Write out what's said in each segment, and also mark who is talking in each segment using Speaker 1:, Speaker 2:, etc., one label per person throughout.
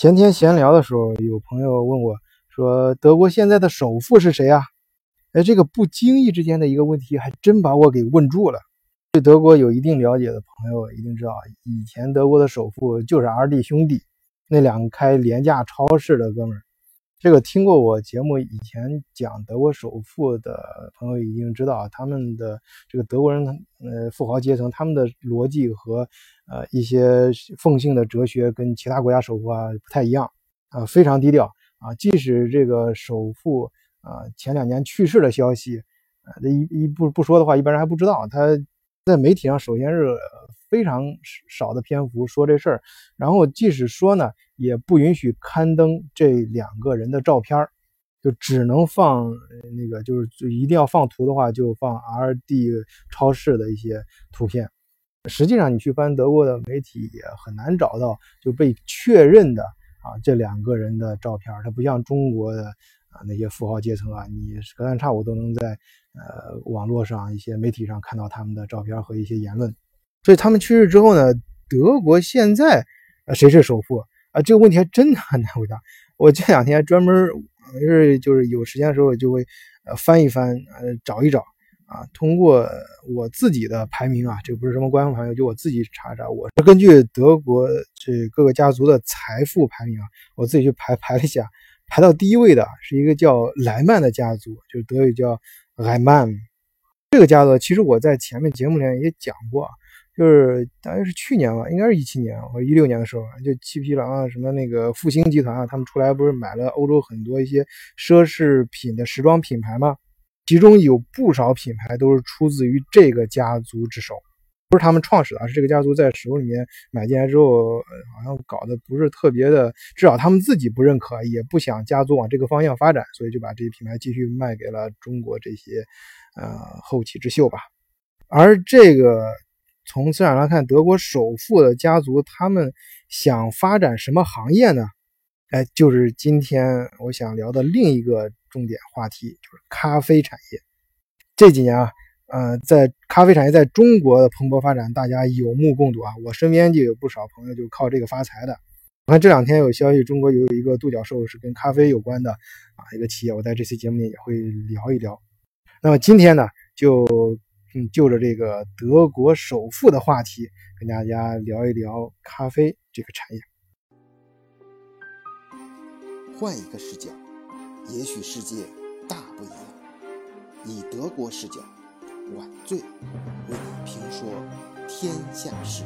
Speaker 1: 前天闲聊的时候，有朋友问我，说德国现在的首富是谁啊？哎，这个不经意之间的一个问题，还真把我给问住了。对德国有一定了解的朋友一定知道，以前德国的首富就是 R D 兄弟，那两个开廉价超市的哥们儿。这个听过我节目以前讲德国首富的朋友已经知道，他们的这个德国人，呃，富豪阶层，他们的逻辑和呃一些奉行的哲学跟其他国家首富啊不太一样啊，非常低调啊。即使这个首富啊前两年去世的消息，啊，这一一不不说的话，一般人还不知道。他在媒体上首先是非常少的篇幅说这事儿，然后即使说呢。也不允许刊登这两个人的照片就只能放那个，就是一定要放图的话，就放 R D 超市的一些图片。实际上，你去翻德国的媒体也很难找到就被确认的啊这两个人的照片它不像中国的啊那些富豪阶层啊，你隔三差五都能在呃网络上一些媒体上看到他们的照片和一些言论。所以他们去世之后呢，德国现在谁是首富？啊，这个问题还真的很难回答。我这两天专门是就是有时间的时候就会呃翻一翻，呃找一找啊。通过我自己的排名啊，这不是什么官方排名，就我自己查查。我是根据德国这各个家族的财富排名啊，我自己去排排了一下，排到第一位的是一个叫莱曼的家族，就是德语叫莱曼。这个家族其实我在前面节目里面也讲过。就是大约是去年吧，应该是一七年或一六年的时候，就七匹狼啊，什么那个复兴集团啊，他们出来不是买了欧洲很多一些奢侈品的时装品牌吗？其中有不少品牌都是出自于这个家族之手，不是他们创始的，是这个家族在手里面买进来之后，好像搞得不是特别的，至少他们自己不认可，也不想家族往这个方向发展，所以就把这些品牌继续卖给了中国这些呃后起之秀吧，而这个。从资产来看，德国首富的家族他们想发展什么行业呢？哎，就是今天我想聊的另一个重点话题，就是咖啡产业。这几年啊，呃，在咖啡产业在中国的蓬勃发展，大家有目共睹啊。我身边就有不少朋友就靠这个发财的。我看这两天有消息，中国有一个独角兽是跟咖啡有关的啊一个企业，我在这期节目里也会聊一聊。那么今天呢，就。嗯，就着这个德国首富的话题，跟大家聊一聊咖啡这个产业。
Speaker 2: 换一个视角，也许世界大不一样。以德国视角，晚醉为你评说天下事。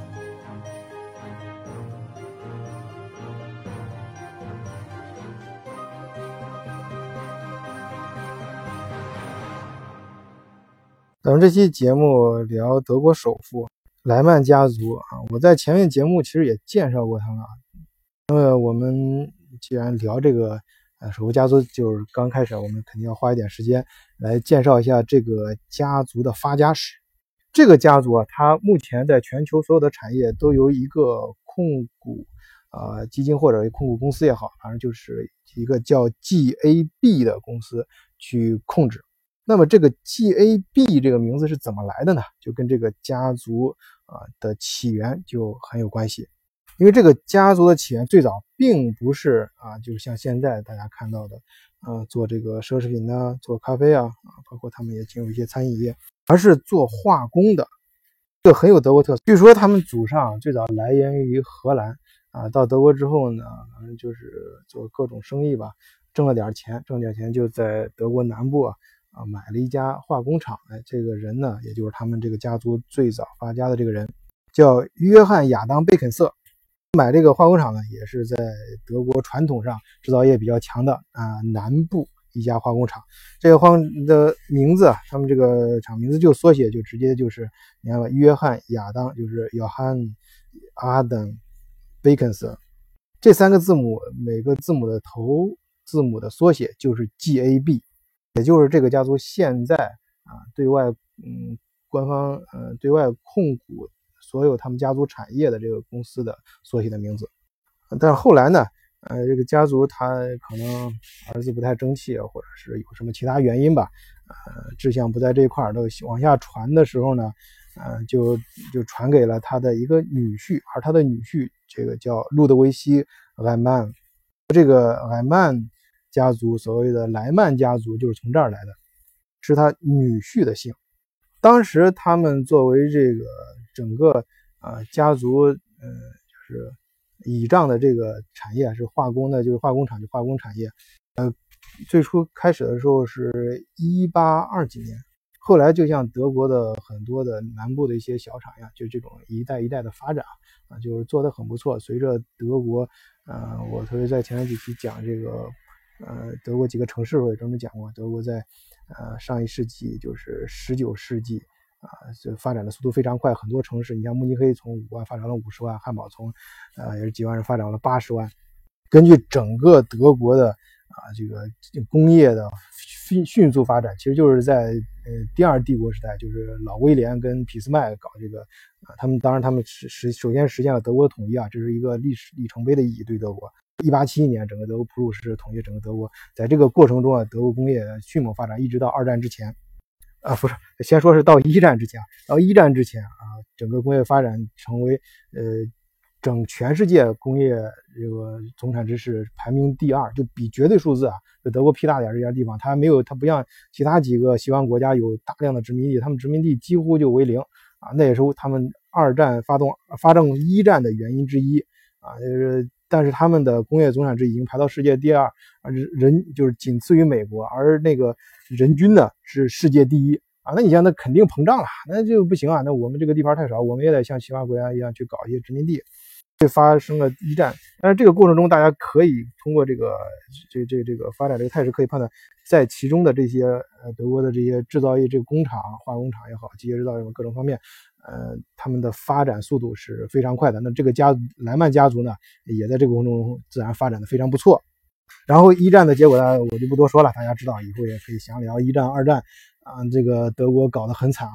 Speaker 1: 咱们这期节目聊德国首富莱曼家族啊，我在前面节目其实也介绍过他们。那么我们既然聊这个呃首富家族，就是刚开始，我们肯定要花一点时间来介绍一下这个家族的发家史。这个家族啊，它目前在全球所有的产业都由一个控股啊基金或者控股公司也好，反正就是一个叫 GAB 的公司去控制。那么这个 GAB 这个名字是怎么来的呢？就跟这个家族啊的起源就很有关系。因为这个家族的起源最早并不是啊，就是像现在大家看到的，呃，做这个奢侈品的，做咖啡啊，啊，包括他们也进入一些餐饮业，而是做化工的，这很有德国特色。据说他们祖上最早来源于荷兰啊，到德国之后呢，反正就是做各种生意吧，挣了点钱，挣点钱就在德国南部啊。啊，买了一家化工厂，哎，这个人呢，也就是他们这个家族最早发家的这个人，叫约翰亚当贝肯瑟。买这个化工厂呢，也是在德国传统上制造业比较强的啊南部一家化工厂。这个化的名字，他们这个厂名字就缩写，就直接就是你看吧，约翰亚当就是约翰阿登贝肯瑟，这三个字母每个字母的头字母的缩写就是 GAB。也就是这个家族现在啊，对外嗯，官方呃，对外控股所有他们家族产业的这个公司的缩写的名字。但是后来呢，呃，这个家族他可能儿子不太争气，或者是有什么其他原因吧，呃，志向不在这一块儿，都往下传的时候呢，呃，就就传给了他的一个女婿，而他的女婿这个叫路德维希·莱曼这个莱曼家族，所谓的莱曼家族就是从这儿来的，是他女婿的姓。当时他们作为这个整个啊家族，呃，就是倚仗的这个产业是化工的，就是化工厂，就化工产业。呃，最初开始的时候是一八二几年。后来就像德国的很多的南部的一些小厂一样，就这种一代一代的发展啊，就是做的很不错。随着德国，呃，我特别在前面几期讲这个，呃，德国几个城市我也专门讲过，德国在呃上一世纪就是十九世纪啊，就发展的速度非常快，很多城市，你像慕尼黑从五万发展了五十万，汉堡从呃也是几万人发展了八十万。根据整个德国的啊这个工业的。迅迅速发展，其实就是在呃第二帝国时代，就是老威廉跟俾斯麦搞这个啊，他们当然他们实实首先实现了德国的统一啊，这是一个历史里程碑的意义对德国。一八七一年，整个德国普鲁士统一整个德国，在这个过程中啊，德国工业迅猛发展，一直到二战之前啊，不是先说是到一战之前，到一战之前啊，整个工业发展成为呃。整全世界工业这个总产值是排名第二，就比绝对数字啊，就德国屁大点这些地方，它没有，它不像其他几个西方国家有大量的殖民地，他们殖民地几乎就为零啊，那也是他们二战发动发动一战的原因之一啊，就是但是他们的工业总产值已经排到世界第二啊，人就是仅次于美国，而那个人均呢是世界第一啊，那你像那肯定膨胀了，那就不行啊，那我们这个地盘太少，我们也得像其他国家一样去搞一些殖民地。发生了一战，但是这个过程中，大家可以通过这个这这这个发展这个态势，可以判断，在其中的这些呃德国的这些制造业这个工厂、化工厂也好，机械制造业各种方面，呃，他们的发展速度是非常快的。那这个家莱曼家族呢，也在这个过程中自然发展的非常不错。然后一战的结果呢，我就不多说了，大家知道，以后也可以详聊一战、二战啊，这个德国搞得很惨啊。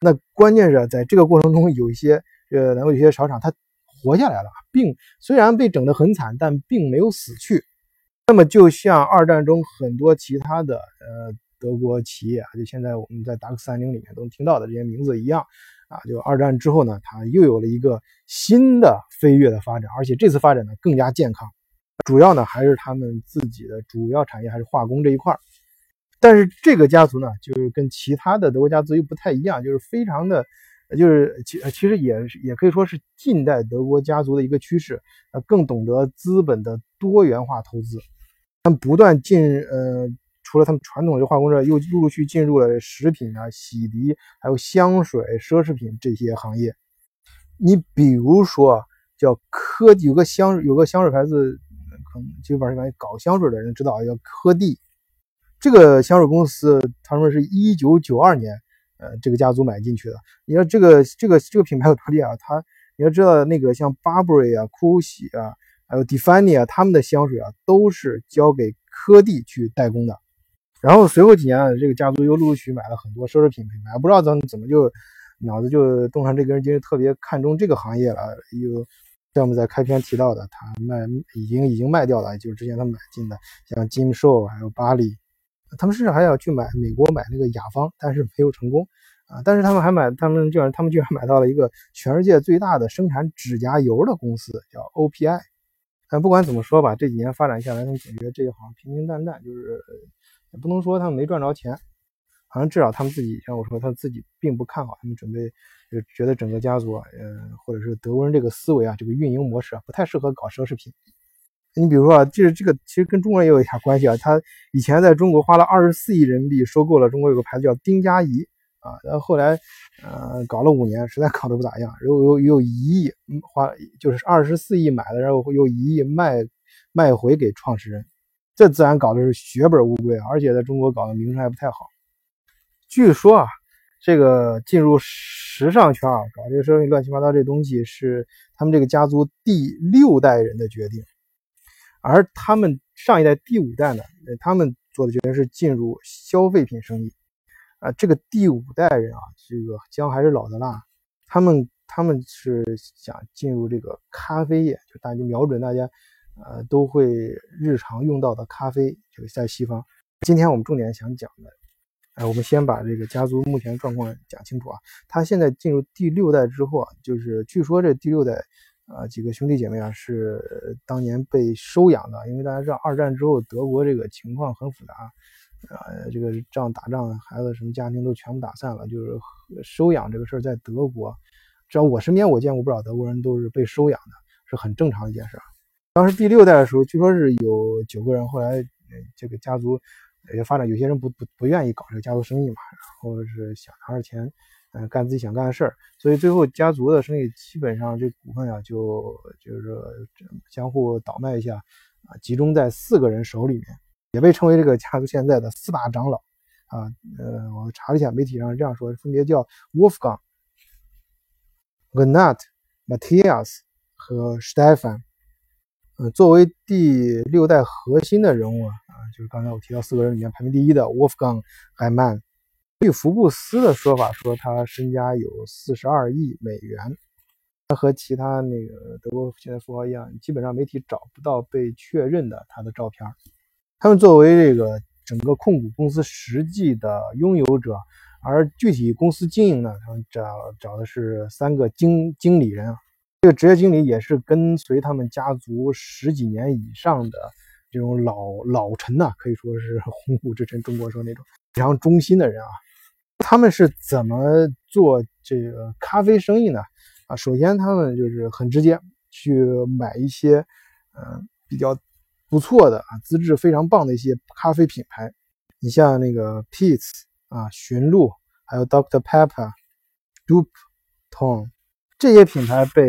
Speaker 1: 那关键是在这个过程中，有一些呃，然后有些小厂它。活下来了，并虽然被整得很惨，但并没有死去。那么，就像二战中很多其他的呃德国企业啊，就现在我们在达克三零里面都能听到的这些名字一样啊，就二战之后呢，它又有了一个新的飞跃的发展，而且这次发展呢更加健康。主要呢还是他们自己的主要产业还是化工这一块但是这个家族呢，就是跟其他的德国家族又不太一样，就是非常的。就是其其实也也可以说是近代德国家族的一个趋势，呃，更懂得资本的多元化投资，他们不断进，呃，除了他们传统的化工社，又陆陆续进入了食品啊、洗涤、还有香水、奢侈品这些行业。你比如说，叫科有个香有个香水牌子，可能基本上搞香水的人知道，叫科蒂。这个香水公司，他们是一九九二年。呃，这个家族买进去的。你说这个这个这个品牌有多厉害？它你要知道，那个像 Burberry 啊、酷喜啊，还有 Difany 啊，他们的香水啊，都是交给科蒂去代工的。然后随后几年啊，这个家族又陆续买了很多奢侈品品牌。不知道怎怎么就脑子就动上这根筋，特别看重这个行业了。又像我们在开篇提到的，他卖已经已经卖掉了，就是之前他买进的，像金寿还有巴黎。他们甚至还要去买美国买那个雅芳，但是没有成功啊！但是他们还买，他们居然他们居然买到了一个全世界最大的生产指甲油的公司，叫 OPI。但不管怎么说吧，这几年发展下来，他们感觉得这一行平平淡淡，就是也不能说他们没赚着钱，好像至少他们自己像我说，他自己并不看好，他们准备就觉得整个家族啊，呃，或者是德国人这个思维啊，这个运营模式啊，不太适合搞奢侈品。你比如说啊，就是这个其实跟中国人也有一下关系啊。他以前在中国花了二十四亿人民币收购了中国有个牌子叫丁佳怡啊，然后后来呃搞了五年，实在搞得不咋样，又又又一亿花，就是二十四亿买的，然后又一亿卖卖回给创始人，这自然搞的是血本无归啊，而且在中国搞的名声还不太好。据说啊，这个进入时尚圈啊，搞这个生意乱七八糟这东西是他们这个家族第六代人的决定。而他们上一代第五代呢，他们做的决定是进入消费品生意，啊，这个第五代人啊，这个姜还是老的辣，他们他们是想进入这个咖啡业，就大家瞄准大家，呃，都会日常用到的咖啡，就是在西方。今天我们重点想讲的，哎，我们先把这个家族目前状况讲清楚啊。他现在进入第六代之后啊，就是据说这第六代。啊，几个兄弟姐妹啊，是当年被收养的。因为大家知道，二战之后德国这个情况很复杂，啊，这个仗打仗，孩子什么家庭都全部打散了。就是收养这个事儿，在德国，只要我身边我见过不少德国人都是被收养的，是很正常的一件事。当时第六代的时候，据说是有九个人，后来这个家族也发展，有些人不不不愿意搞这个家族生意嘛，然后是想拿着钱。嗯，干自己想干的事儿，所以最后家族的生意基本上这股份啊，就就是相互倒卖一下啊，集中在四个人手里面，也被称为这个家族现在的四大长老啊。呃，我查了一下，媒体上这样说，分别叫 Wolfgang、g n a t Matthias 和 Stefan。呃，作为第六代核心的人物啊，啊，就是刚才我提到四个人里面排名第一的 Wolfgang Heimann。据福布斯的说法，说他身家有四十二亿美元。他和其他那个德国现在富豪一样，基本上媒体找不到被确认的他的照片。他们作为这个整个控股公司实际的拥有者，而具体公司经营呢，他们找找的是三个经经理人啊。这个职业经理也是跟随他们家族十几年以上的这种老老臣呐，可以说是 红股之臣，中国说那种非常忠心的人啊。他们是怎么做这个咖啡生意呢？啊，首先他们就是很直接，去买一些嗯比较不错的啊资质非常棒的一些咖啡品牌。你像那个 Peet's 啊、驯鹿，还有 Dr Pepper、Dupe、Tom 这些品牌被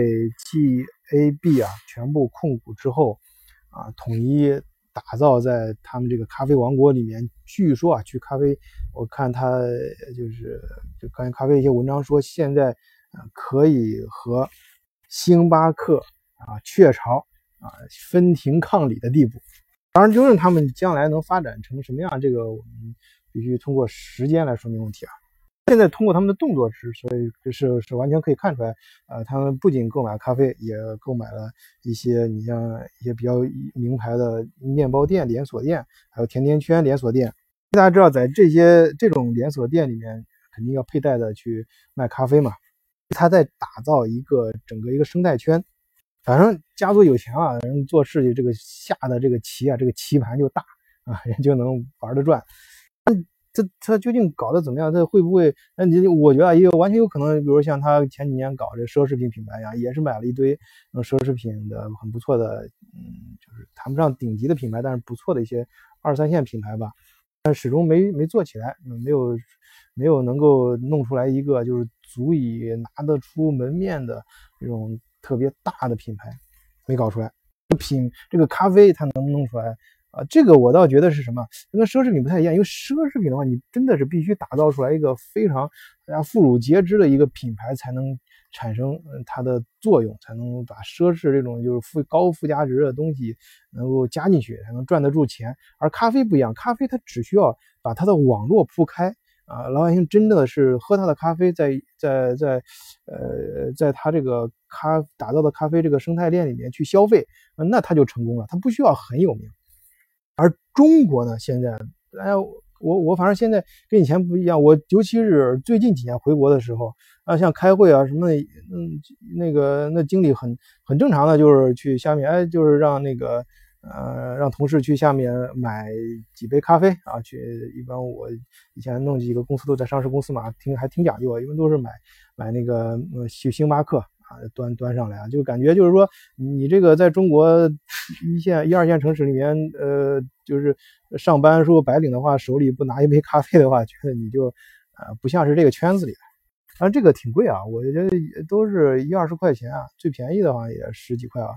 Speaker 1: GAB 啊全部控股之后啊，统一。打造在他们这个咖啡王国里面，据说啊，去咖啡，我看他就是就关于咖啡一些文章说，现在啊可以和星巴克啊、雀巢啊分庭抗礼的地步。当然，究竟他们将来能发展成什么样，这个我们必须通过时间来说明问题啊。现在通过他们的动作是，所以是是完全可以看出来，呃，他们不仅购买咖啡，也购买了一些你像一些比较名牌的面包店连锁店，还有甜甜圈连锁店。大家知道，在这些这种连锁店里面，肯定要佩戴的去卖咖啡嘛。他在打造一个整个一个生态圈。反正家族有钱啊，人做事情这个下的这个棋啊，这个棋盘就大啊，人就能玩得转。这他究竟搞得怎么样？他会不会？那你我觉得也有完全有可能，比如像他前几年搞这奢侈品品牌呀，也是买了一堆奢侈品的很不错的，嗯，就是谈不上顶级的品牌，但是不错的一些二三线品牌吧。但始终没没做起来，没有没有能够弄出来一个就是足以拿得出门面的这种特别大的品牌，没搞出来。品这个咖啡，它能不弄出来？啊，这个我倒觉得是什么，跟奢侈品不太一样。因为奢侈品的话，你真的是必须打造出来一个非常大家妇孺皆知的一个品牌，才能产生它的作用，才能把奢侈这种就是附高附加值的东西能够加进去，才能赚得住钱。而咖啡不一样，咖啡它只需要把它的网络铺开啊，老百姓真的是喝它的咖啡，在在在呃，在它这个咖打造的咖啡这个生态链里面去消费，那它就成功了，它不需要很有名。而中国呢，现在，哎，我我反正现在跟以前不一样，我尤其是最近几年回国的时候，啊，像开会啊什么，嗯，那个那经理很很正常的，就是去下面，哎，就是让那个，呃，让同事去下面买几杯咖啡啊，去，一般我以前弄几个公司都在上市公司嘛，挺还挺讲究，一般都是买买那个星星巴克。啊，端端上来啊，就感觉就是说，你这个在中国一线、一二线城市里面，呃，就是上班如果白领的话，手里不拿一杯咖啡的话，觉得你就，呃，不像是这个圈子里的。但这个挺贵啊，我觉得都是一二十块钱啊，最便宜的话也十几块啊。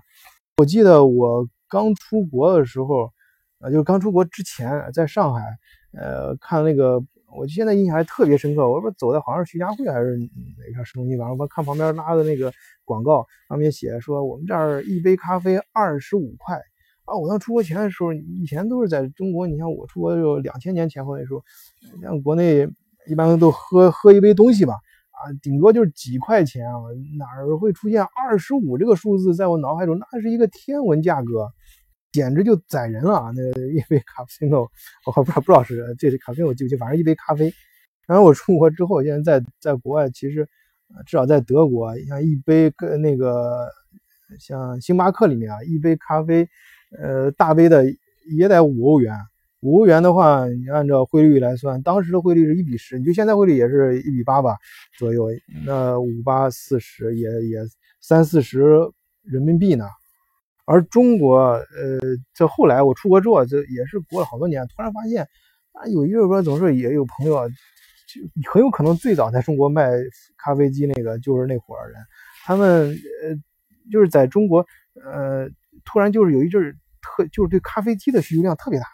Speaker 1: 我记得我刚出国的时候，啊，就是刚出国之前，在上海，呃，看那个。我现在印象还特别深刻，我说走在好像是徐家汇还是哪个市中心，反正我看旁边拉的那个广告，上面写说我们这儿一杯咖啡二十五块啊！我当出国前的时候，以前都是在中国，你像我出国就两千年前后那时候，像国内一般都喝喝一杯东西吧，啊，顶多就是几块钱啊，哪儿会出现二十五这个数字？在我脑海中，那是一个天文价格。简直就宰人了啊！那一杯卡布奇诺，我不知道不知道是这是咖啡，我记不清，反正一杯咖啡。然后我出国之后，现在在在国外，其实至少在德国，像一杯跟那个像星巴克里面啊，一杯咖啡，呃，大杯的也得五欧元。五欧元的话，你按照汇率来算，当时的汇率是一比十，你就现在汇率也是一比八吧左右。那五八四十也也三四十人民币呢。而中国，呃，这后来我出国之后，这也是过了好多年，突然发现啊，有一个边总是也有朋友，就很有可能最早在中国卖咖啡机那个就是那伙人，他们呃就是在中国，呃，突然就是有一阵儿特就是对咖啡机的需求量特别大。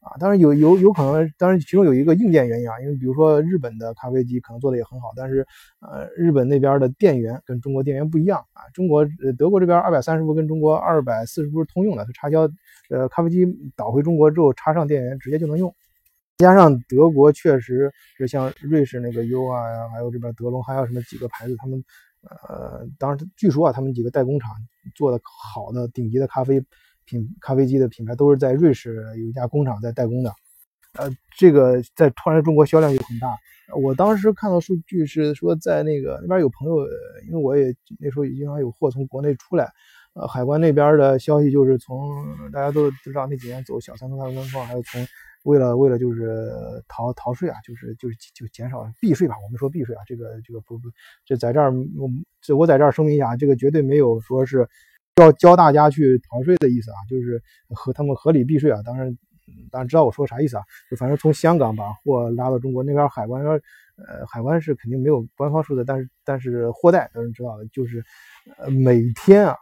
Speaker 1: 啊，当然有有有可能，当然其中有一个硬件原因啊，因为比如说日本的咖啡机可能做的也很好，但是呃日本那边的电源跟中国电源不一样啊，中国呃德国这边二百三十伏跟中国二百四十伏是通用的，是插销，呃咖啡机导回中国之后插上电源直接就能用，加上德国确实是像瑞士那个 U 啊，还有这边德龙还有什么几个牌子，他们呃当然据说啊他们几个代工厂做的好的顶级的咖啡。品咖啡机的品牌都是在瑞士有一家工厂在代工的，呃，这个在突然中国销量就很大。我当时看到数据是说，在那个那边有朋友，因为我也那时候也经常有货从国内出来，呃，海关那边的消息就是从大家都知道那几年走小三通、大三通，还有从为了为了就是逃逃税啊，就是就是就减少避税吧，我们说避税啊，这个这个不不，这在这儿我这我在这儿声明一下，这个绝对没有说是。要教大家去逃税的意思啊，就是和他们合理避税啊。当然，当然知道我说啥意思啊。就反正从香港把货拉到中国那边，海关，呃，海关是肯定没有官方数字，但是但是货代都是知道的，就是呃每天啊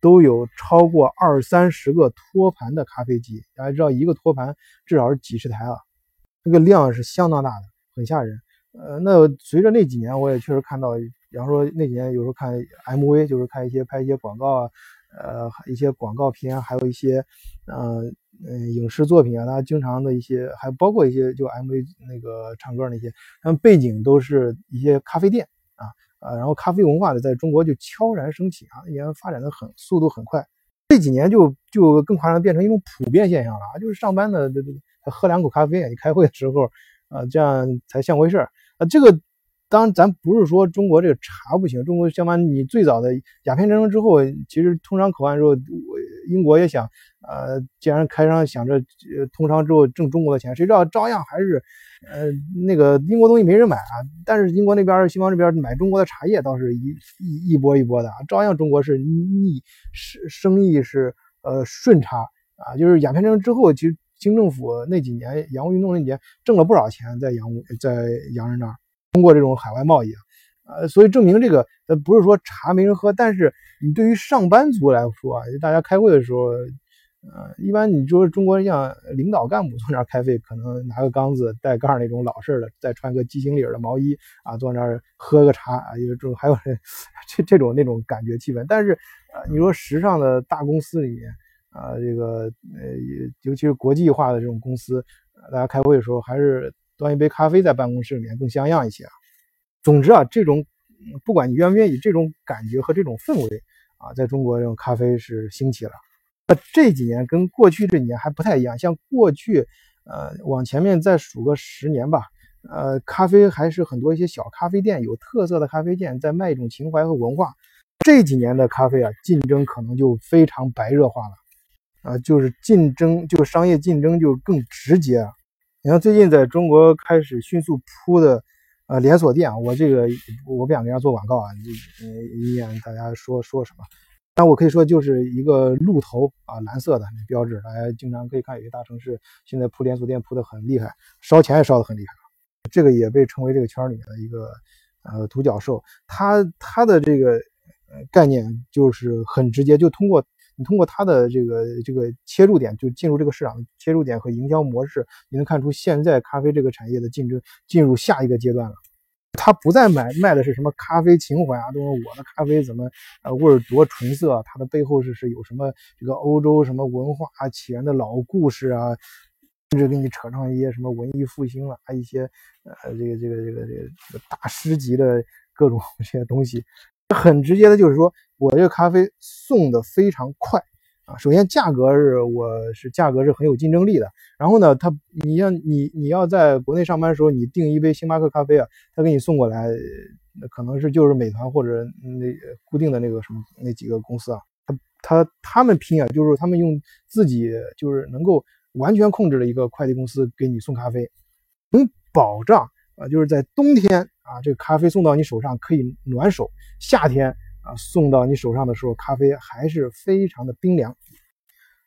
Speaker 1: 都有超过二三十个托盘的咖啡机。大家知道一个托盘至少是几十台啊，这个量是相当大的，很吓人。呃，那随着那几年，我也确实看到，比方说那几年有时候看 MV，就是看一些拍一些广告啊。呃，一些广告片，还有一些，呃，嗯，影视作品啊，他经常的一些，还包括一些就 MV 那个唱歌那些，他们背景都是一些咖啡店啊，呃，然后咖啡文化呢，在中国就悄然升起啊，也发展的很速度很快，这几年就就更夸张，变成一种普遍现象了啊，就是上班的这这喝两口咖啡，你开会的时候啊，这样才像回事儿啊，这个。当然，咱不是说中国这个茶不行。中国相反，你最早的鸦片战争之后，其实通商口岸之后，英国也想，呃，既然开商想着呃通商之后挣中国的钱，谁知道照样还是，呃，那个英国东西没人买啊。但是英国那边、西方这边买中国的茶叶倒是一一一波一波的，照样中国是逆生生意是呃顺差啊。就是鸦片战争之后，其实清政府那几年洋务运动那几年挣了不少钱，在洋务在洋人那儿。通过这种海外贸易啊，呃，所以证明这个呃不是说茶没人喝，但是你对于上班族来说啊，大家开会的时候，呃，一般你说中国人像领导干部坐那儿开会，可能拿个缸子带盖那种老式的，再穿个鸡心领的毛衣啊，坐那儿喝个茶啊，有这种还有 这这种那种感觉气氛。但是呃，你说时尚的大公司里面啊，这个呃，尤其是国际化的这种公司，大家开会的时候还是。端一杯咖啡在办公室里面更像样一些啊。总之啊，这种不管你愿不愿意，这种感觉和这种氛围啊，在中国这种咖啡是兴起了。那这几年跟过去这几年还不太一样，像过去，呃，往前面再数个十年吧，呃，咖啡还是很多一些小咖啡店，有特色的咖啡店在卖一种情怀和文化。这几年的咖啡啊，竞争可能就非常白热化了，啊，就是竞争，就商业竞争就更直接。你看，最近在中国开始迅速铺的，呃，连锁店，我这个我不想给人家做广告啊，你以免大家说说什么。但我可以说，就是一个鹿头啊，蓝色的标志，大家经常可以看，有些大城市现在铺连锁店铺的很厉害，烧钱也烧的很厉害。这个也被称为这个圈里面的一个呃独角兽。它它的这个呃概念就是很直接，就通过。你通过它的这个这个切入点，就进入这个市场的切入点和营销模式，你能看出现在咖啡这个产业的竞争进入下一个阶段了。他不再买卖的是什么咖啡情怀啊，都是我的咖啡怎么呃味儿多纯色，啊它的背后是是有什么这个欧洲什么文化起源的老故事啊，甚至给你扯上一些什么文艺复兴了啊一些呃这个这个这个这个大师级的各种 这些东西。很直接的就是说，我这个咖啡送的非常快啊。首先价格是我是价格是很有竞争力的。然后呢，他你像你你要在国内上班的时候，你订一杯星巴克咖啡啊，他给你送过来，那可能是就是美团或者那固定的那个什么那几个公司啊，他他他们拼啊，就是他们用自己就是能够完全控制的一个快递公司给你送咖啡，能保障啊，就是在冬天啊，这个咖啡送到你手上可以暖手，夏天啊送到你手上的时候，咖啡还是非常的冰凉。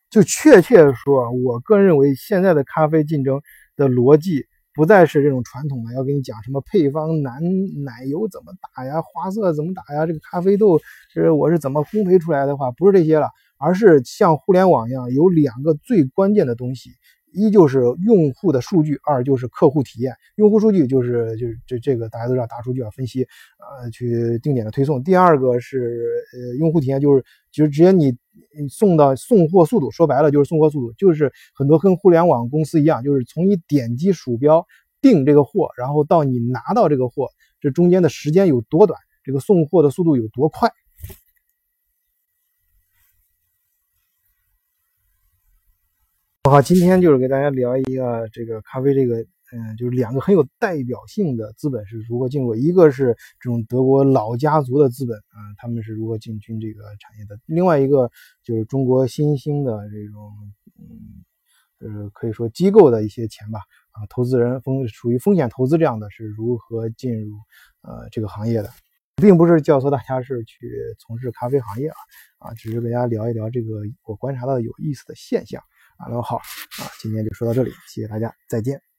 Speaker 1: 就确切说，我个人认为现在的咖啡竞争的逻辑。不再是这种传统的，要给你讲什么配方、奶奶油怎么打呀，花色怎么打呀，这个咖啡豆是我是怎么烘焙出来的话，不是这些了，而是像互联网一样，有两个最关键的东西。一就是用户的数据，二就是客户体验。用户数据就是就是这这个大家都知道，大数据要分析，呃，去定点的推送。第二个是呃用户体验，就是就是直接你送到送货速度，说白了就是送货速度，就是很多跟互联网公司一样，就是从你点击鼠标订这个货，然后到你拿到这个货，这中间的时间有多短，这个送货的速度有多快。好，今天就是给大家聊一个这个咖啡，这个嗯，就是两个很有代表性的资本是如何进入，一个是这种德国老家族的资本啊，他们是如何进军这个产业的；另外一个就是中国新兴的这种嗯，呃，可以说机构的一些钱吧啊，投资人风属于风险投资这样的是如何进入呃这个行业的，并不是教唆大家是去从事咖啡行业啊啊，只是跟大家聊一聊这个我观察到有意思的现象。哈喽好啊，今天就说到这里，谢谢大家，再见。